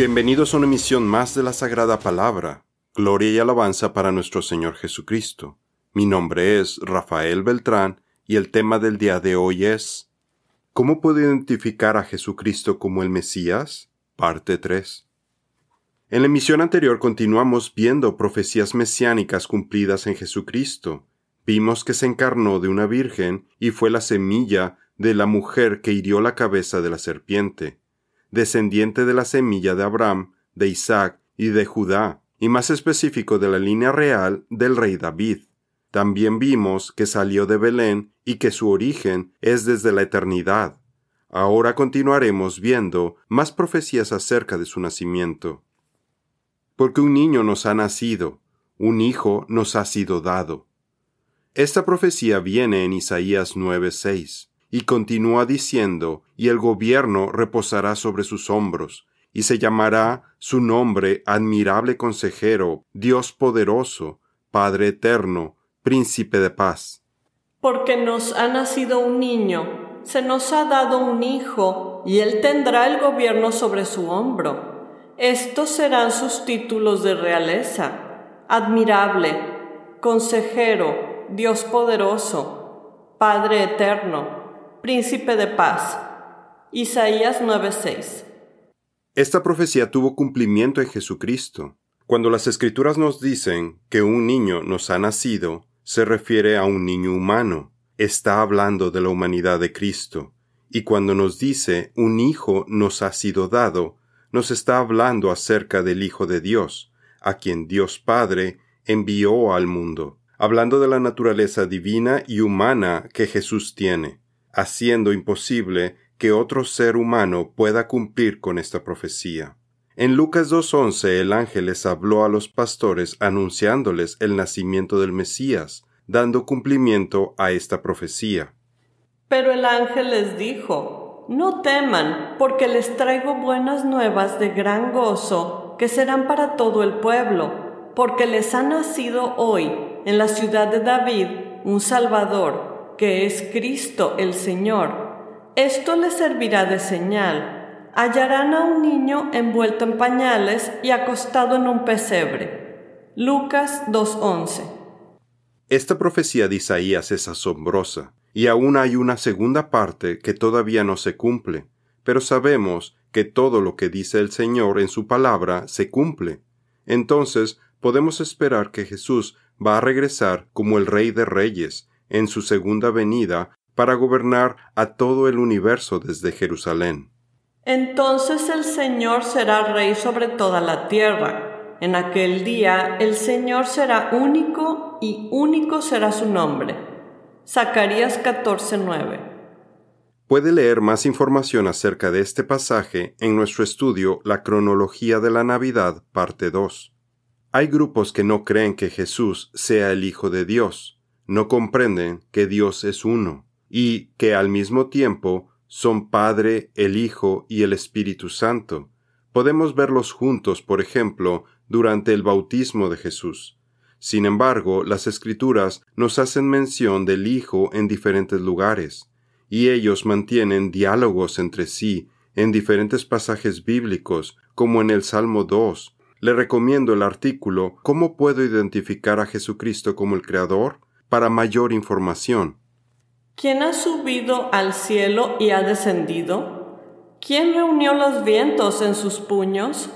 Bienvenidos a una emisión más de la Sagrada Palabra. Gloria y alabanza para nuestro Señor Jesucristo. Mi nombre es Rafael Beltrán y el tema del día de hoy es ¿Cómo puedo identificar a Jesucristo como el Mesías? Parte 3. En la emisión anterior continuamos viendo profecías mesiánicas cumplidas en Jesucristo. Vimos que se encarnó de una virgen y fue la semilla de la mujer que hirió la cabeza de la serpiente, descendiente de la semilla de Abraham, de Isaac y de Judá, y más específico de la línea real del rey David. También vimos que salió de Belén y que su origen es desde la eternidad. Ahora continuaremos viendo más profecías acerca de su nacimiento porque un niño nos ha nacido, un hijo nos ha sido dado. Esta profecía viene en Isaías 9:6 y continúa diciendo, y el gobierno reposará sobre sus hombros, y se llamará su nombre admirable consejero, Dios poderoso, Padre eterno, príncipe de paz. Porque nos ha nacido un niño, se nos ha dado un hijo, y él tendrá el gobierno sobre su hombro estos serán sus títulos de realeza. Admirable, consejero, Dios poderoso, Padre eterno, príncipe de paz. Isaías 9:6. Esta profecía tuvo cumplimiento en Jesucristo. Cuando las escrituras nos dicen que un niño nos ha nacido, se refiere a un niño humano. Está hablando de la humanidad de Cristo. Y cuando nos dice un hijo nos ha sido dado, nos está hablando acerca del Hijo de Dios, a quien Dios Padre envió al mundo, hablando de la naturaleza divina y humana que Jesús tiene, haciendo imposible que otro ser humano pueda cumplir con esta profecía. En Lucas 2.11 el ángel les habló a los pastores anunciándoles el nacimiento del Mesías, dando cumplimiento a esta profecía. Pero el ángel les dijo, no teman, porque les traigo buenas nuevas de gran gozo, que serán para todo el pueblo, porque les ha nacido hoy, en la ciudad de David, un Salvador, que es Cristo el Señor. Esto les servirá de señal. Hallarán a un niño envuelto en pañales y acostado en un pesebre. Lucas 2.11 Esta profecía de Isaías es asombrosa y aún hay una segunda parte que todavía no se cumple, pero sabemos que todo lo que dice el Señor en su palabra se cumple. Entonces podemos esperar que Jesús va a regresar como el Rey de Reyes en su segunda venida para gobernar a todo el universo desde Jerusalén. Entonces el Señor será Rey sobre toda la tierra. En aquel día el Señor será único y único será su nombre Zacarías 14:9. Puede leer más información acerca de este pasaje en nuestro estudio La cronología de la Navidad, parte 2. Hay grupos que no creen que Jesús sea el Hijo de Dios, no comprenden que Dios es uno, y que al mismo tiempo son Padre, el Hijo y el Espíritu Santo. Podemos verlos juntos, por ejemplo, durante el bautismo de Jesús. Sin embargo, las escrituras nos hacen mención del Hijo en diferentes lugares, y ellos mantienen diálogos entre sí en diferentes pasajes bíblicos, como en el Salmo 2. Le recomiendo el artículo ¿Cómo puedo identificar a Jesucristo como el Creador? Para mayor información. ¿Quién ha subido al cielo y ha descendido? ¿Quién reunió los vientos en sus puños?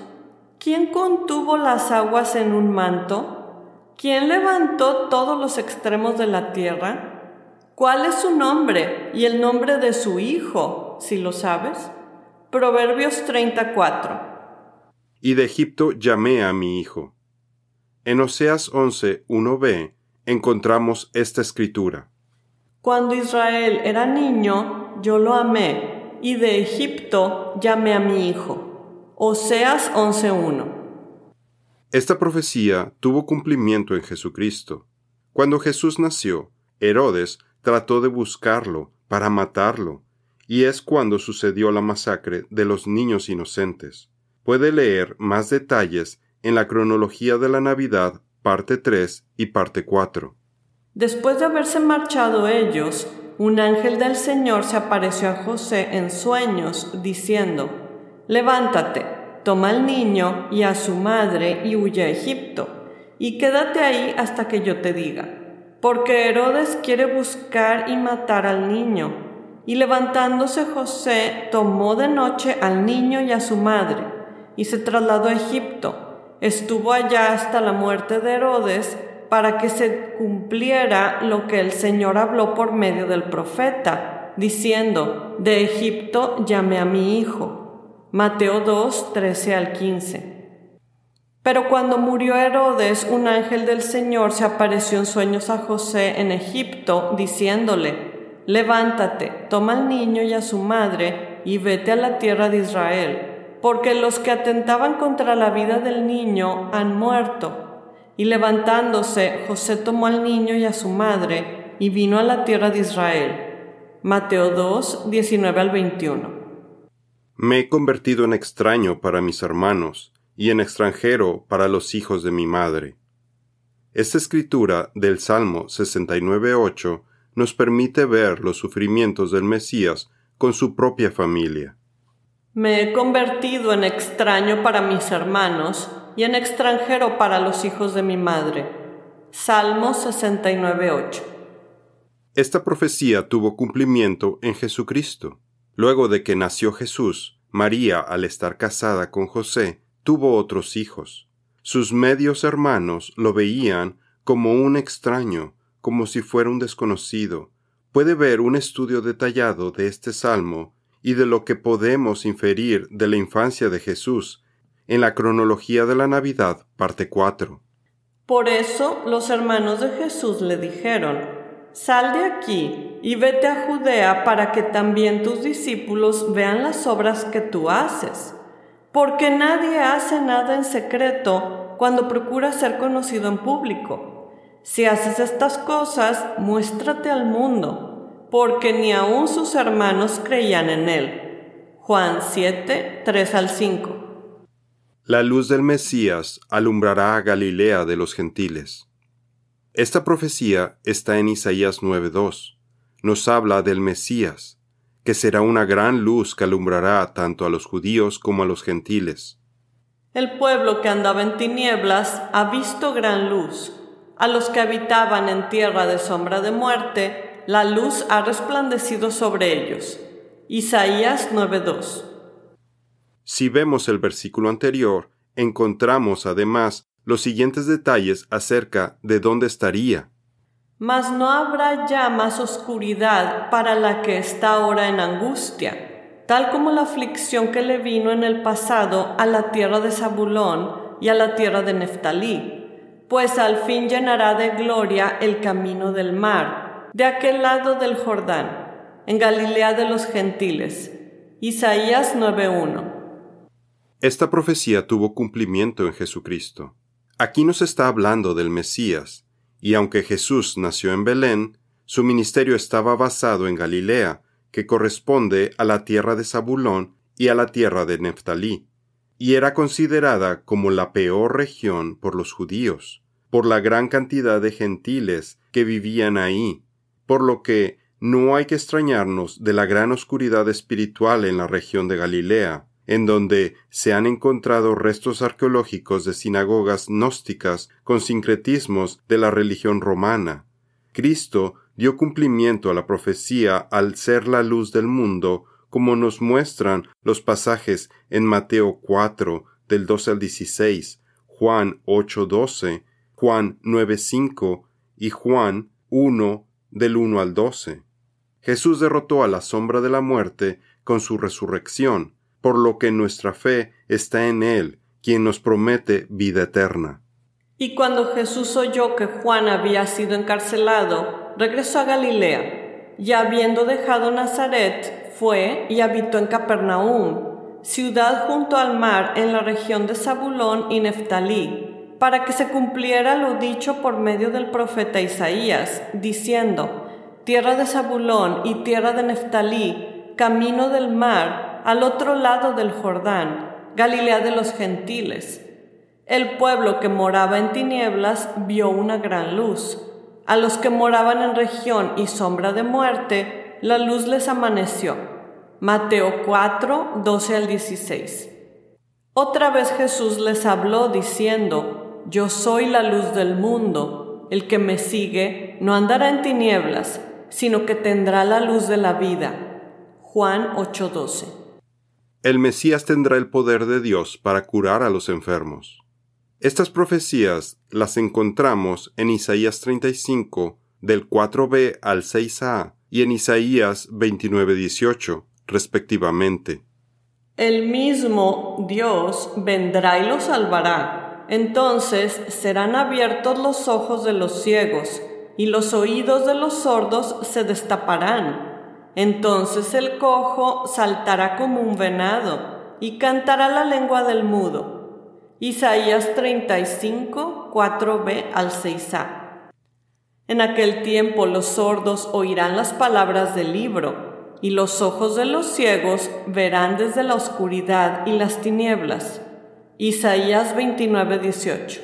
¿Quién contuvo las aguas en un manto? ¿Quién levantó todos los extremos de la tierra? ¿Cuál es su nombre y el nombre de su hijo, si lo sabes? Proverbios 34. Y de Egipto llamé a mi hijo. En Oseas 11, 1b encontramos esta escritura. Cuando Israel era niño, yo lo amé, y de Egipto llamé a mi hijo. Oseas 11.1 esta profecía tuvo cumplimiento en Jesucristo. Cuando Jesús nació, Herodes trató de buscarlo para matarlo, y es cuando sucedió la masacre de los niños inocentes. Puede leer más detalles en la cronología de la Navidad, parte 3 y parte 4. Después de haberse marchado ellos, un ángel del Señor se apareció a José en sueños, diciendo, Levántate toma al niño y a su madre y huye a Egipto, y quédate ahí hasta que yo te diga. Porque Herodes quiere buscar y matar al niño. Y levantándose José tomó de noche al niño y a su madre, y se trasladó a Egipto. Estuvo allá hasta la muerte de Herodes, para que se cumpliera lo que el Señor habló por medio del profeta, diciendo, de Egipto llamé a mi hijo. Mateo 2, 13 al 15. Pero cuando murió Herodes, un ángel del Señor se apareció en sueños a José en Egipto, diciéndole, levántate, toma al niño y a su madre, y vete a la tierra de Israel, porque los que atentaban contra la vida del niño han muerto. Y levantándose, José tomó al niño y a su madre y vino a la tierra de Israel. Mateo 2, 19 al 21. Me he convertido en extraño para mis hermanos y en extranjero para los hijos de mi madre. Esta escritura del Salmo 69.8 nos permite ver los sufrimientos del Mesías con su propia familia. Me he convertido en extraño para mis hermanos y en extranjero para los hijos de mi madre. Salmo 69.8. Esta profecía tuvo cumplimiento en Jesucristo. Luego de que nació Jesús, María, al estar casada con José, tuvo otros hijos. Sus medios hermanos lo veían como un extraño, como si fuera un desconocido. Puede ver un estudio detallado de este salmo y de lo que podemos inferir de la infancia de Jesús en la cronología de la Navidad, parte 4. Por eso los hermanos de Jesús le dijeron, Sal de aquí y vete a Judea para que también tus discípulos vean las obras que tú haces, porque nadie hace nada en secreto cuando procura ser conocido en público. Si haces estas cosas, muéstrate al mundo, porque ni aun sus hermanos creían en él. Juan 7, 3 al 5. La luz del Mesías alumbrará a Galilea de los gentiles. Esta profecía está en Isaías 9.2. Nos habla del Mesías, que será una gran luz que alumbrará tanto a los judíos como a los gentiles. El pueblo que andaba en tinieblas ha visto gran luz. A los que habitaban en tierra de sombra de muerte, la luz ha resplandecido sobre ellos. Isaías 9.2 si vemos el versículo anterior, encontramos además los siguientes detalles acerca de dónde estaría. Mas no habrá ya más oscuridad para la que está ahora en angustia, tal como la aflicción que le vino en el pasado a la tierra de Zabulón y a la tierra de Neftalí, pues al fin llenará de gloria el camino del mar, de aquel lado del Jordán, en Galilea de los gentiles. Isaías 9:1 esta profecía tuvo cumplimiento en Jesucristo. Aquí nos está hablando del Mesías, y aunque Jesús nació en Belén, su ministerio estaba basado en Galilea, que corresponde a la tierra de Zabulón y a la tierra de Neftalí, y era considerada como la peor región por los judíos, por la gran cantidad de gentiles que vivían ahí, por lo que no hay que extrañarnos de la gran oscuridad espiritual en la región de Galilea, en donde se han encontrado restos arqueológicos de sinagogas gnósticas con sincretismos de la religión romana. Cristo dio cumplimiento a la profecía al ser la luz del mundo, como nos muestran los pasajes en Mateo 4 del 12 al 16, Juan 8 12, Juan 9 5 y Juan 1 del 1 al 12. Jesús derrotó a la sombra de la muerte con su resurrección, por lo que nuestra fe está en Él, quien nos promete vida eterna. Y cuando Jesús oyó que Juan había sido encarcelado, regresó a Galilea, y habiendo dejado Nazaret, fue y habitó en Capernaum, ciudad junto al mar en la región de Zabulón y Neftalí, para que se cumpliera lo dicho por medio del profeta Isaías, diciendo, Tierra de Zabulón y tierra de Neftalí, camino del mar, al otro lado del Jordán, Galilea de los gentiles. El pueblo que moraba en tinieblas vio una gran luz. A los que moraban en región y sombra de muerte, la luz les amaneció. Mateo 4, 12 al 16. Otra vez Jesús les habló diciendo, Yo soy la luz del mundo, el que me sigue no andará en tinieblas, sino que tendrá la luz de la vida. Juan 8:12 El Mesías tendrá el poder de Dios para curar a los enfermos. Estas profecías las encontramos en Isaías 35, del 4b al 6a, y en Isaías 29:18, respectivamente. El mismo Dios vendrá y los salvará. Entonces serán abiertos los ojos de los ciegos y los oídos de los sordos se destaparán. Entonces el cojo saltará como un venado y cantará la lengua del mudo. Isaías 35, 4b al 6a. En aquel tiempo los sordos oirán las palabras del libro y los ojos de los ciegos verán desde la oscuridad y las tinieblas. Isaías 29:18.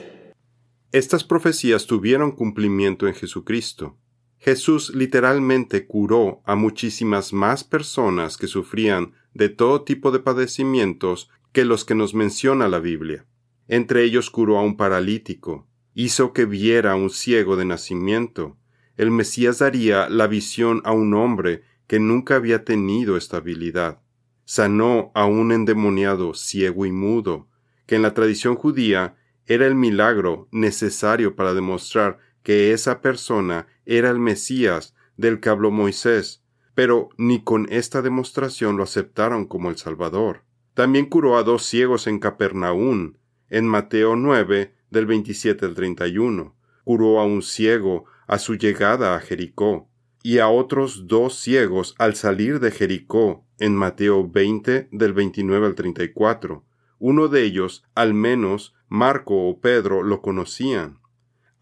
Estas profecías tuvieron cumplimiento en Jesucristo. Jesús literalmente curó a muchísimas más personas que sufrían de todo tipo de padecimientos que los que nos menciona la Biblia. Entre ellos curó a un paralítico, hizo que viera a un ciego de nacimiento. El Mesías daría la visión a un hombre que nunca había tenido estabilidad. Sanó a un endemoniado ciego y mudo, que en la tradición judía era el milagro necesario para demostrar que esa persona era el Mesías del que habló Moisés, pero ni con esta demostración lo aceptaron como el Salvador. También curó a dos ciegos en Capernaún, en Mateo 9, del 27 al 31. Curó a un ciego a su llegada a Jericó y a otros dos ciegos al salir de Jericó en Mateo 20 del 29 al 34. Uno de ellos, al menos Marco o Pedro, lo conocían.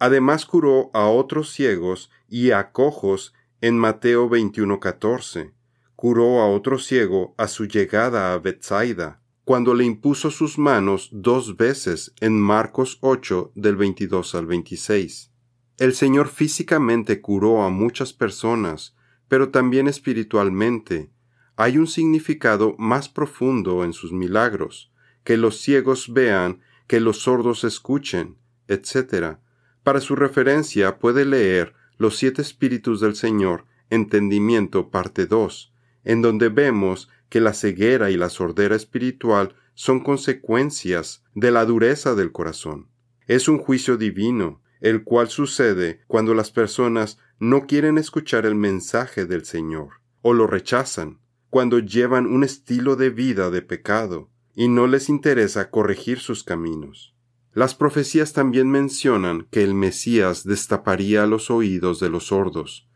Además curó a otros ciegos y a cojos en Mateo 21:14. Curó a otro ciego a su llegada a Bethsaida, cuando le impuso sus manos dos veces en Marcos 8 del 22 al 26. El Señor físicamente curó a muchas personas, pero también espiritualmente. Hay un significado más profundo en sus milagros, que los ciegos vean, que los sordos escuchen, etc. Para su referencia puede leer Los siete espíritus del Señor, Entendimiento, parte 2, en donde vemos que la ceguera y la sordera espiritual son consecuencias de la dureza del corazón. Es un juicio divino, el cual sucede cuando las personas no quieren escuchar el mensaje del Señor, o lo rechazan, cuando llevan un estilo de vida de pecado, y no les interesa corregir sus caminos. Las profecías también mencionan que el Mesías destaparía los oídos de los sordos.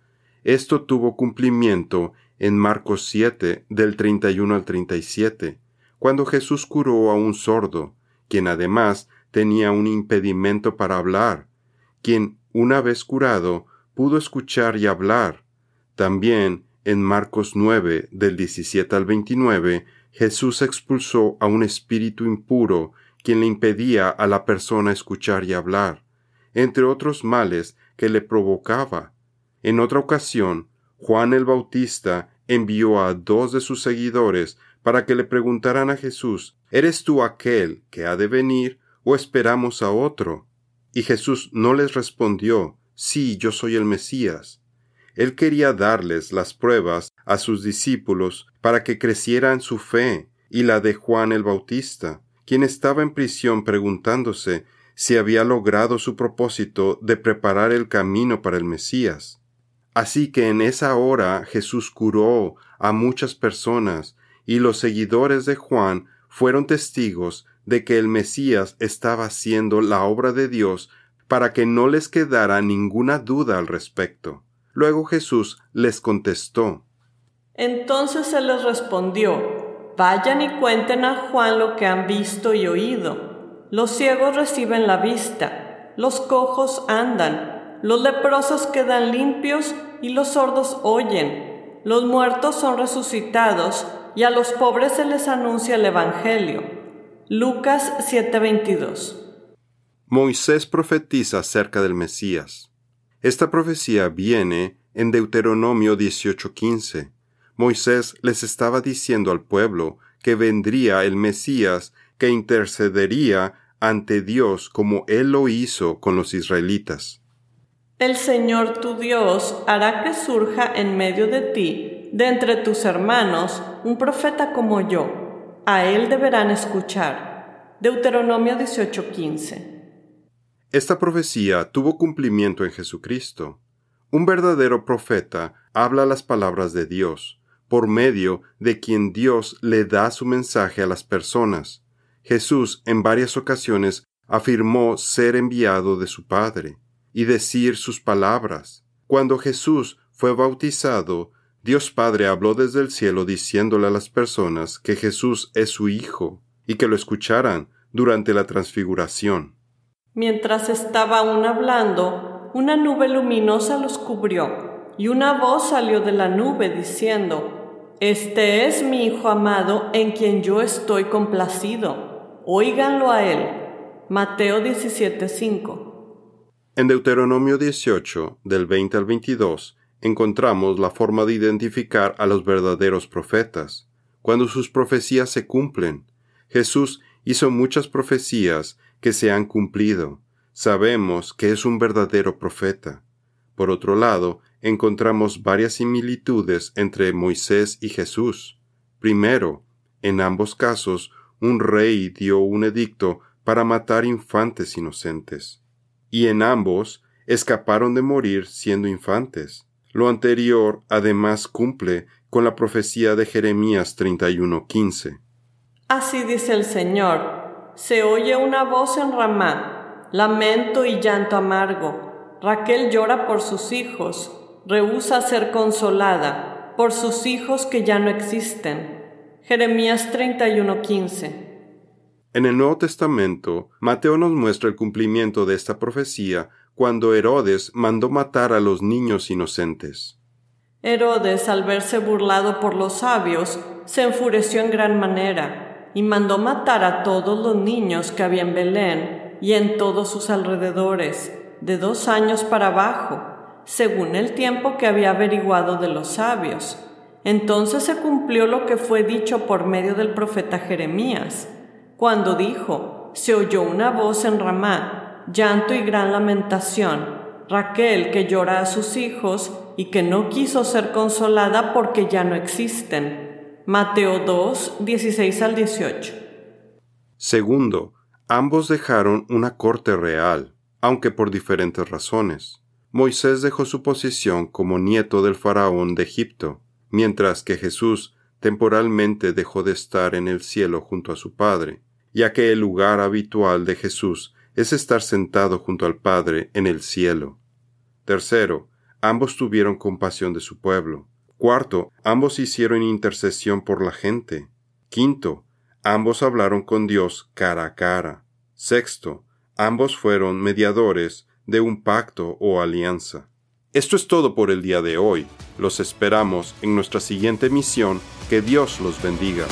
Esto tuvo cumplimiento en Marcos 7 del 31 al 37, cuando Jesús curó a un sordo, quien además tenía un impedimento para hablar, quien, una vez curado, pudo escuchar y hablar. También, en Marcos 9, del 17 al 29, Jesús expulsó a un espíritu impuro, quien le impedía a la persona escuchar y hablar, entre otros males que le provocaba. En otra ocasión, Juan el Bautista envió a dos de sus seguidores para que le preguntaran a Jesús, ¿Eres tú aquel que ha de venir o esperamos a otro? Y Jesús no les respondió, sí, yo soy el Mesías. Él quería darles las pruebas a sus discípulos para que crecieran su fe y la de Juan el Bautista, quien estaba en prisión preguntándose si había logrado su propósito de preparar el camino para el Mesías. Así que en esa hora Jesús curó a muchas personas y los seguidores de Juan fueron testigos de que el Mesías estaba haciendo la obra de Dios para que no les quedara ninguna duda al respecto. Luego Jesús les contestó. Entonces él les respondió, Vayan y cuenten a Juan lo que han visto y oído. Los ciegos reciben la vista, los cojos andan, los leprosos quedan limpios y los sordos oyen, los muertos son resucitados y a los pobres se les anuncia el Evangelio. Lucas 7:22 Moisés profetiza acerca del Mesías. Esta profecía viene en Deuteronomio 18:15. Moisés les estaba diciendo al pueblo que vendría el Mesías que intercedería ante Dios como Él lo hizo con los israelitas. El Señor tu Dios hará que surja en medio de ti, de entre tus hermanos, un profeta como yo. A Él deberán escuchar. Deuteronomio 18:15. Esta profecía tuvo cumplimiento en Jesucristo. Un verdadero profeta habla las palabras de Dios, por medio de quien Dios le da su mensaje a las personas Jesús en varias ocasiones afirmó ser enviado de su Padre y decir sus palabras. Cuando Jesús fue bautizado, Dios Padre habló desde el cielo diciéndole a las personas que Jesús es su Hijo y que lo escucharan durante la transfiguración. Mientras estaba aún hablando, una nube luminosa los cubrió, y una voz salió de la nube diciendo, Este es mi Hijo amado en quien yo estoy complacido Óiganlo a él. Mateo 17:5. En Deuteronomio 18, del 20 al 22, encontramos la forma de identificar a los verdaderos profetas, cuando sus profecías se cumplen. Jesús hizo muchas profecías que se han cumplido. Sabemos que es un verdadero profeta. Por otro lado, encontramos varias similitudes entre Moisés y Jesús. Primero, en ambos casos, un rey dio un edicto para matar infantes inocentes, y en ambos escaparon de morir siendo infantes. Lo anterior además cumple con la profecía de Jeremías 31:15. Así dice el Señor, se oye una voz en Ramá, lamento y llanto amargo. Raquel llora por sus hijos, rehúsa ser consolada por sus hijos que ya no existen. Jeremías 31:15. En el Nuevo Testamento, Mateo nos muestra el cumplimiento de esta profecía cuando Herodes mandó matar a los niños inocentes. Herodes, al verse burlado por los sabios, se enfureció en gran manera y mandó matar a todos los niños que había en Belén y en todos sus alrededores, de dos años para abajo, según el tiempo que había averiguado de los sabios entonces se cumplió lo que fue dicho por medio del profeta Jeremías, cuando dijo, se oyó una voz en Ramá, llanto y gran lamentación, Raquel que llora a sus hijos y que no quiso ser consolada porque ya no existen. Mateo 2, 16 al 18. Segundo, ambos dejaron una corte real, aunque por diferentes razones. Moisés dejó su posición como nieto del faraón de Egipto, mientras que Jesús temporalmente dejó de estar en el cielo junto a su Padre, ya que el lugar habitual de Jesús es estar sentado junto al Padre en el cielo. Tercero, ambos tuvieron compasión de su pueblo. Cuarto, ambos hicieron intercesión por la gente. Quinto, ambos hablaron con Dios cara a cara. Sexto, ambos fueron mediadores de un pacto o alianza. Esto es todo por el día de hoy. Los esperamos en nuestra siguiente misión. Que Dios los bendiga.